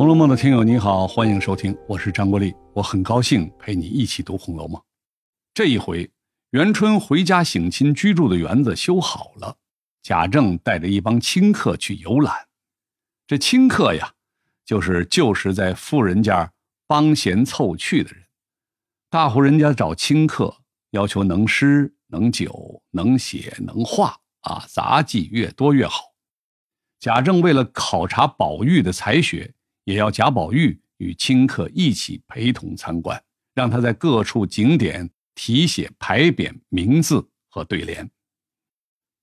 红楼梦》的听友你好，欢迎收听，我是张国立，我很高兴陪你一起读《红楼梦》。这一回，元春回家省亲居住的园子修好了，贾政带着一帮亲客去游览。这亲客呀，就是旧时在富人家帮闲凑趣的人。大户人家找亲客，要求能诗、能酒、能写、能画啊，杂技越多越好。贾政为了考察宝玉的才学。也要贾宝玉与亲客一起陪同参观，让他在各处景点题写牌匾名字和对联。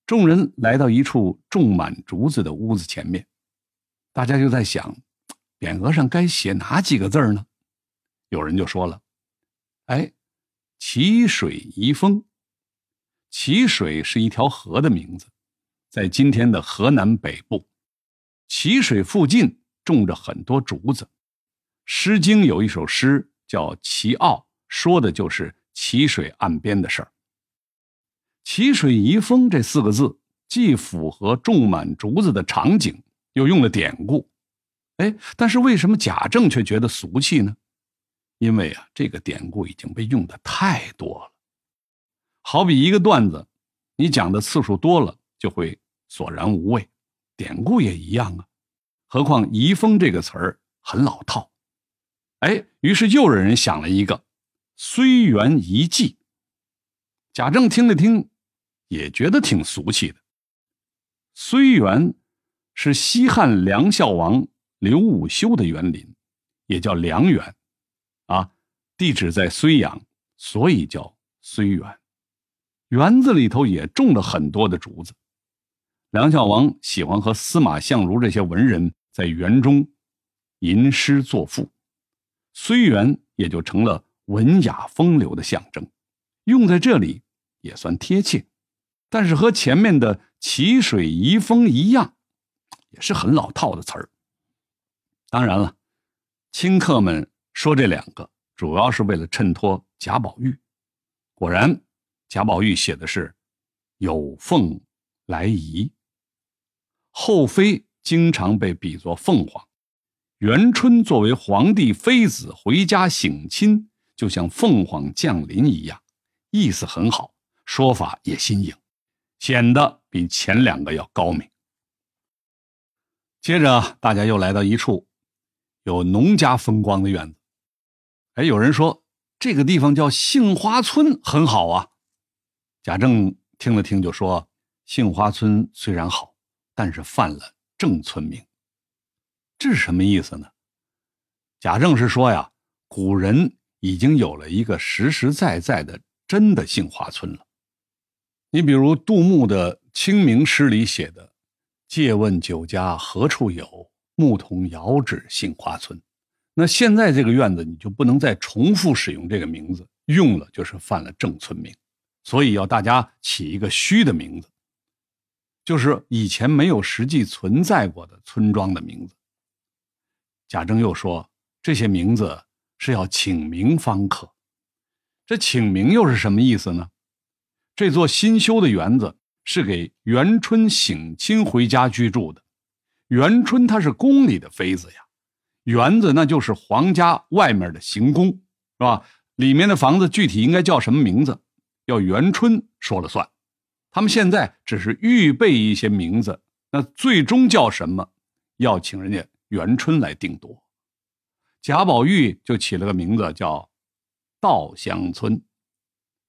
众人来到一处种满竹子的屋子前面，大家就在想，匾额上该写哪几个字呢？有人就说了：“哎，淇水遗风。淇水是一条河的名字，在今天的河南北部，淇水附近。”种着很多竹子，《诗经》有一首诗叫《齐傲》，说的就是淇水岸边的事儿。淇水遗风这四个字，既符合种满竹子的场景，又用了典故。哎，但是为什么贾政却觉得俗气呢？因为啊，这个典故已经被用的太多了。好比一个段子，你讲的次数多了，就会索然无味。典故也一样啊。何况“遗风”这个词儿很老套，哎，于是又有人想了一个“虽园遗迹”。贾政听了听，也觉得挺俗气的。虽园是西汉梁孝王刘武修的园林，也叫梁园，啊，地址在睢阳，所以叫睢园。园子里头也种了很多的竹子。梁孝王喜欢和司马相如这些文人。在园中吟诗作赋，虽园也就成了文雅风流的象征，用在这里也算贴切。但是和前面的淇水遗风一样，也是很老套的词儿。当然了，亲客们说这两个主要是为了衬托贾宝玉。果然，贾宝玉写的是有凤来仪，后妃。经常被比作凤凰，元春作为皇帝妃子回家省亲，就像凤凰降临一样，意思很好，说法也新颖，显得比前两个要高明。接着，大家又来到一处有农家风光的院子。哎，有人说这个地方叫杏花村，很好啊。贾政听了听，就说：“杏花村虽然好，但是犯了。”正村名，这是什么意思呢？贾政是说呀，古人已经有了一个实实在在的真的杏花村了。你比如杜牧的《清明》诗里写的“借问酒家何处有，牧童遥指杏花村”，那现在这个院子你就不能再重复使用这个名字，用了就是犯了正村名，所以要大家起一个虚的名字。就是以前没有实际存在过的村庄的名字。贾政又说，这些名字是要请名方可。这请名又是什么意思呢？这座新修的园子是给元春省亲回家居住的。元春她是宫里的妃子呀，园子那就是皇家外面的行宫，是吧？里面的房子具体应该叫什么名字，要元春说了算。他们现在只是预备一些名字，那最终叫什么，要请人家元春来定夺。贾宝玉就起了个名字叫“稻香村”，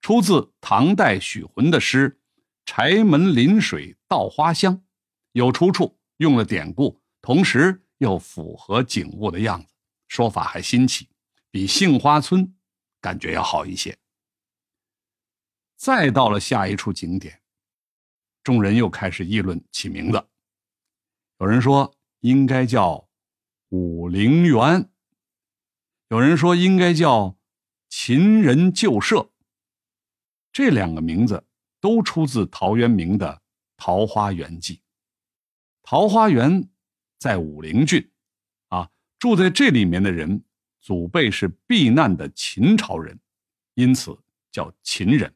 出自唐代许浑的诗“柴门临水稻花香”，有出处，用了典故，同时又符合景物的样子，说法还新奇，比杏花村感觉要好一些。再到了下一处景点。众人又开始议论起名字，有人说应该叫武陵源，有人说应该叫秦人旧社。这两个名字都出自陶渊明的《桃花源记》。桃花源在武陵郡，啊，住在这里面的人祖辈是避难的秦朝人，因此叫秦人。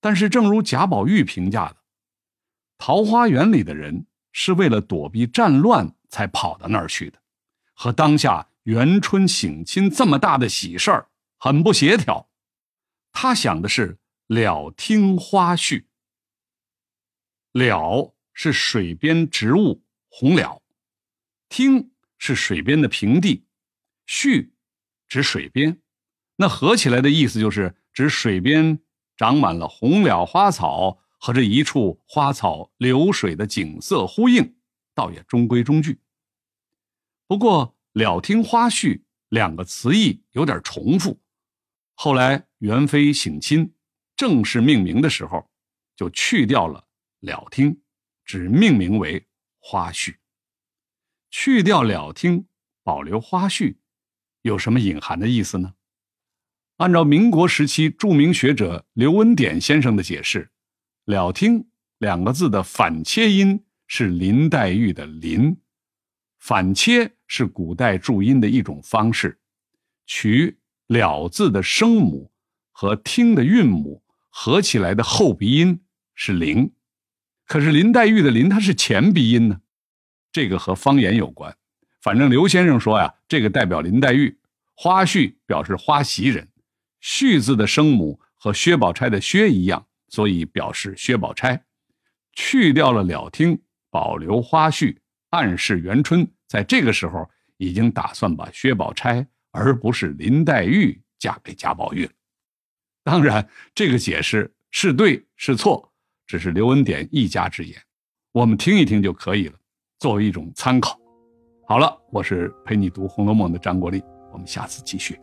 但是，正如贾宝玉评价的。桃花源里的人是为了躲避战乱才跑到那儿去的，和当下元春省亲这么大的喜事儿很不协调。他想的是了听花絮。了是水边植物红了，听是水边的平地，絮指水边，那合起来的意思就是指水边长满了红了花草和这一处花草流水的景色呼应，倒也中规中矩。不过“了听花絮”两个词义有点重复，后来元妃省亲正式命名的时候，就去掉了。了听，只命名为花絮。去掉了听，保留花絮，有什么隐含的意思呢？按照民国时期著名学者刘文典先生的解释，“了听”两个字的反切音是林黛玉的“林”，反切是古代注音的一种方式，取“了”字的声母和“听”的韵母合起来的后鼻音是“灵”。可是林黛玉的“林”它是前鼻音呢，这个和方言有关。反正刘先生说呀，这个代表林黛玉。花絮表示花袭人，絮字的声母和薛宝钗的薛一样，所以表示薛宝钗。去掉了了听，保留花絮，暗示元春在这个时候已经打算把薛宝钗，而不是林黛玉嫁给贾宝玉了。当然，这个解释是对是错。只是刘文典一家之言，我们听一听就可以了，作为一种参考。好了，我是陪你读《红楼梦》的张国立，我们下次继续。